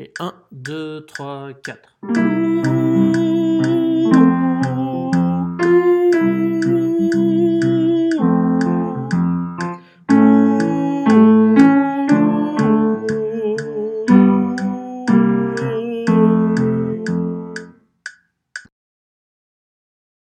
Et 1, 2, 3, 4.